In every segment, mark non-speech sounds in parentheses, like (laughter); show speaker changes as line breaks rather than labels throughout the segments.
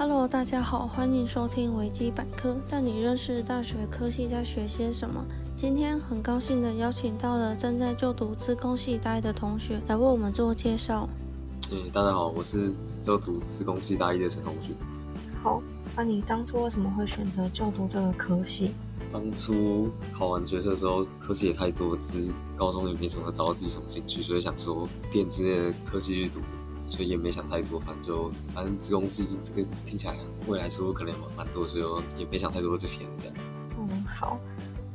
Hello，大家好，欢迎收听维基百科，带你认识大学科系在学些什么。今天很高兴的邀请到了正在就读资工系大一的同学来为我们做介绍。
嗯，大家好，我是就读资工系大一的陈同学。
好，那你当初为什么会选择就读这个科系？
当初考完决测的时候，科系也太多，只是高中也没什么找到自己什么兴趣，所以想说电之类的科系去读。所以也没想太多，反正就反正自攻系这个听起来未来出路可能蛮蛮多，所以也没想太多就填了这样子。
嗯，好。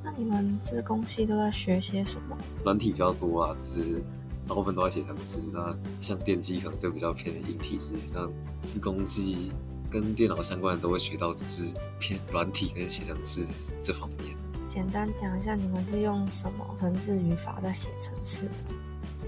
那你们自攻系都在学些什么？
软体比较多啊，只是大部分都在写程式。那像电机可能就比较偏硬体式。那自工系跟电脑相关的都会学到，只是偏软体跟写程式这方面。
简单讲一下，你们是用什么程式语法在写程式？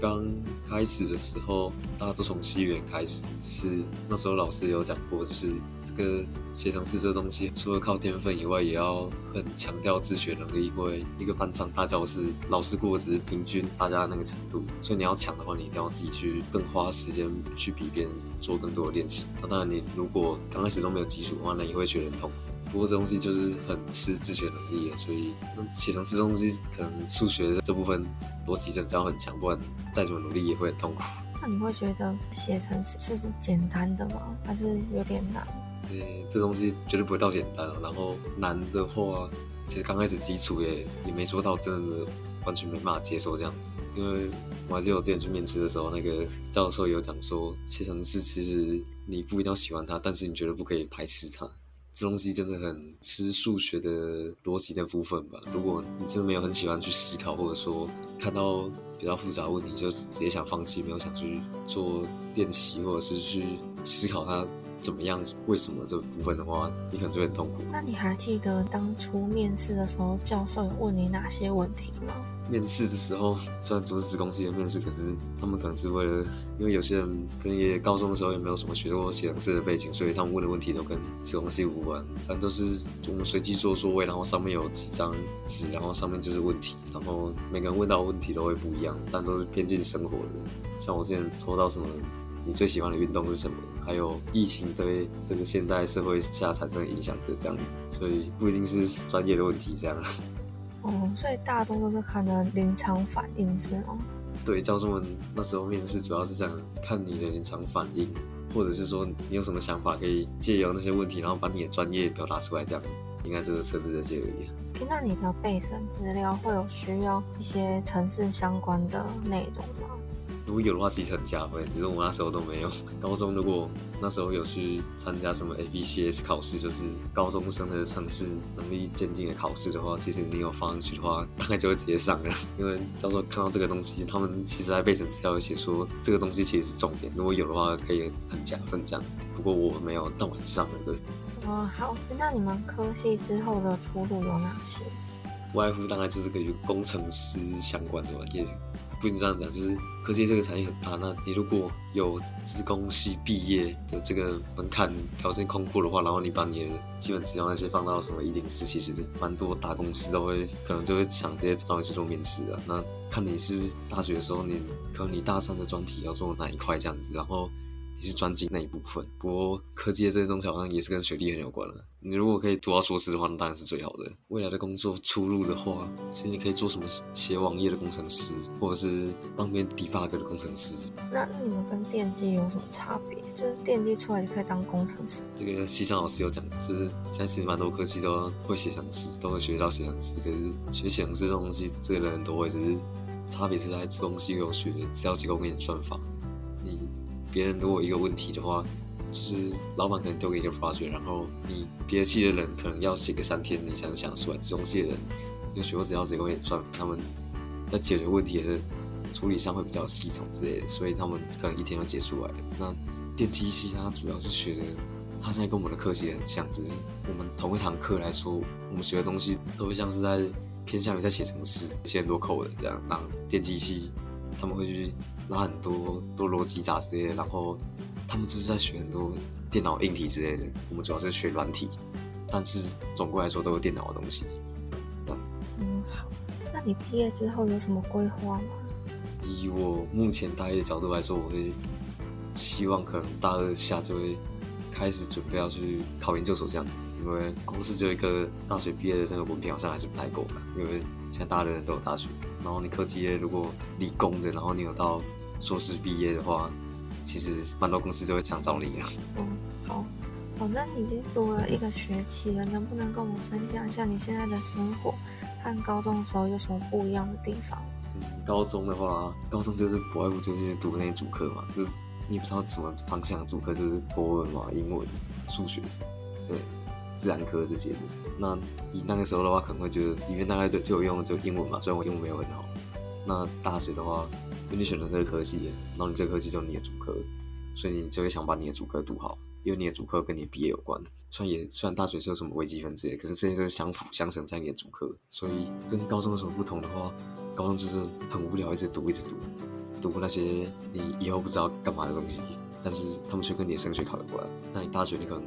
刚开始的时候，大家都从西元开始，只是那时候老师有讲过，就是这个写程式这东西，除了靠天分以外，也要很强调自学能力。因为一个班上大教室，老师过只是平均大家那个程度，所以你要强的话，你一定要自己去更花时间去比别人做更多的练习。那当然，你如果刚开始都没有基础的话，那也会学得很痛。不过这东西就是很吃自学能力的，所以那写程式东西可能数学这部分逻辑真的要很强，不然再怎么努力也会很痛苦。
那你会觉得写程式是简单的吗？还是有点难？
嗯，这东西绝对不会到简单。然后难的话，其实刚开始基础也也没说到真的完全没办法接受这样子。因为我还记得我之前去面试的时候，那个教授有讲说，写程式其实你不一定要喜欢它，但是你绝对不可以排斥它。这东西真的很吃数学的逻辑的部分吧。如果你真的没有很喜欢去思考，或者说看到比较复杂的问题就直接想放弃，没有想去做练习，或者是去思考它怎么样、为什么这部分的话，你可能就会很痛苦。
那你还记得当初面试的时候，教授有问你哪些问题吗？
面试的时候，(laughs) 虽然说是子公司的面试，可是他们可能是为了，因为有些人可能也高中的时候也没有什么学过写程式的背景，所以他们问的问题都跟子公司无关。反正都是我们随机做座位，然后上面有几张纸，然后上面就是问题，然后每个人问到问题都会不一样，但都是偏近生活的。像我之前抽到什么，你最喜欢的运动是什么？还有疫情对这个现代社会下产生的影响，就这样子，所以不一定是专业的问题这样。
哦，所以大多都是看的临场反应是吗？
对，教授们那时候面试主要是想看你的临场反应，或者是说你有什么想法，可以借由那些问题，然后把你的专业表达出来，这样子，应该就是设置这些而已。
诶，那你的备审资料会有需要一些城市相关的内容吗？
如果有的话，其实很加分。只是我那时候都没有。(laughs) 高中如果那时候有去参加什么 ABCS 考试，就是高中生的城市能力鉴定的考试的话，其实你有放上去的话，大概就会直接上了。(laughs) 因为教授看到这个东西，他们其实在备审资料写说这个东西其实是重点。如果有的话，可以很加分这样子。不过我没有，但我上了，对。
哦，好。那你们科系之后的出路有哪些？
不外乎大概就是跟工程师相关的吧，也。不能这样讲，就是科技这个产业很大。那你如果有资工系毕业的这个门槛条件空阔的话，然后你把你的基本资料那些放到什么一零四，其实蛮多大公司都会可能就会想这些找你去做面试啊。那看你是大学的时候，你可能你大三的专题要做哪一块这样子，然后。你是专精那一部分，不过科技的这些东西好像也是跟学历很有关了。你如果可以读到硕士的话，那当然是最好的。未来的工作出路的话，其实你可以做什么写网页的工程师，或者是帮别人 debug 的工程师。
那你们跟电机有什么差别？就是电机出来就可以当工程师？
这个西昌老师有讲，就是现在其实蛮多科技都会写程式，都会学到写程式。可是学写程式这东西，这个人都会，只是差别是在自工系有学资料结构跟演算法。你。别人如果一个问题的话，就是老板可能丢给一个 project，然后你别的系的人可能要写个三天，你才能想出来。这种系的人有学过资料结构演算，他们在解决问题的处理上会比较系统之类的，所以他们可能一天就解出来了。那电机系它主要是学的，它现在跟我们的课系很像，只是我们同一堂课来说，我们学的东西都会像是在偏向于在写程式，写很多 code 这样。那电机系他们会去。拿很多多逻辑杂之类的，然后他们就是在学很多电脑硬体之类的。我们主要就是学软体，但是总归来说都有电脑的东西。这样子。
嗯，好。那你毕业之后有什么规划吗？
以我目前大一的角度来说，我会希望可能大二下就会开始准备要去考研究所这样子，因为公司就一个大学毕业的那个文凭好像还是不太够的，因为现在大的人都有大学，然后你科技业如果理工的，然后你有到硕士毕业的话，其实蛮多公司就会想找你了。
嗯，好，好，那你已经读了一个学期了，能不能跟我们分享一下你现在的生活和高中的时候有什么不一样的地方？
嗯，高中的话，高中就是不外乎就是读那些主科嘛，就是你不知道什么方向的主科，就是国文嘛、英文、数学，对，自然科这些的。那你那个时候的话，可能会觉得里面大概就就有用就英文嘛，虽然我英文没有很好。那大学的话，因为你选择这个科系，然后你这个科系就你的主科，所以你就会想把你的主科读好，因为你的主科跟你的毕业有关。虽然也虽然大学是有什么微积分之类，可是这些都是相辅相成在你的主科，所以跟高中的时候不同的话？高中就是很无聊，一直读一直读，读过那些你以后不知道干嘛的东西，但是他们却跟你的升学考有关。那你大学你可能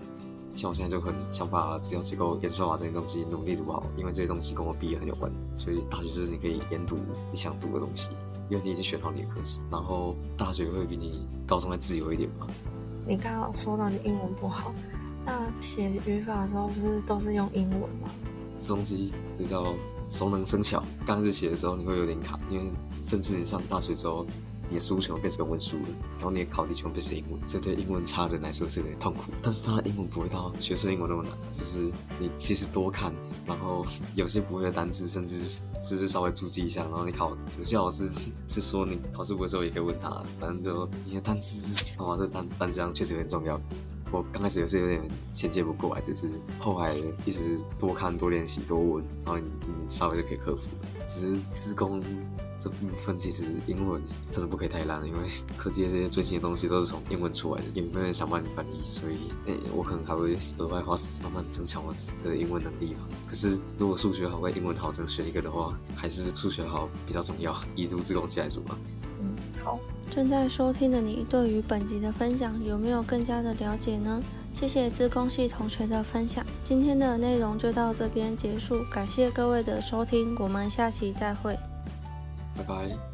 像我现在就很想把资料结构、演算法这些东西努力读好，因为这些东西跟我毕业很有关。所以大学就是你可以研读你想读的东西，因为你已经选好你的科室。然后大学会比你高中还自由一点吧。
你刚刚说到你英文不好，那写语法的时候不是都是用英文吗？
这东西这叫。熟能生巧，刚开始写的时候你会有点卡，因为甚至你上大学之后，你的书全部变成文书了，然后你的考题全部变成英文，这对英文差的人来说是有点痛苦。但是他的英文不会到学生英文那么难，就是你其实多看，然后 (laughs) 有些不会的单词，甚至是稍微注记一下，然后你考有些老师是说你考试不会的时候也可以问他，反正就你的单词，(laughs) 啊，这单单词量确实很重要。我刚开始也是有点衔接不过来，只是后来一直多看、多练习、多问，然后你你稍微就可以克服。只是自工这部分其实英文真的不可以太烂，因为科技的这些最新的东西都是从英文出来的，也没有人想帮你翻译，所以诶，我可能还会额外花时间慢慢增强我的英文能力吧。可是如果数学好跟英文好，只能选一个的话，还是数学好比较重要。以读自工器来说吧。
嗯，好。正在收听的你，对于本集的分享有没有更加的了解呢？谢谢资工系同学的分享，今天的内容就到这边结束，感谢各位的收听，我们下期再会，
拜拜。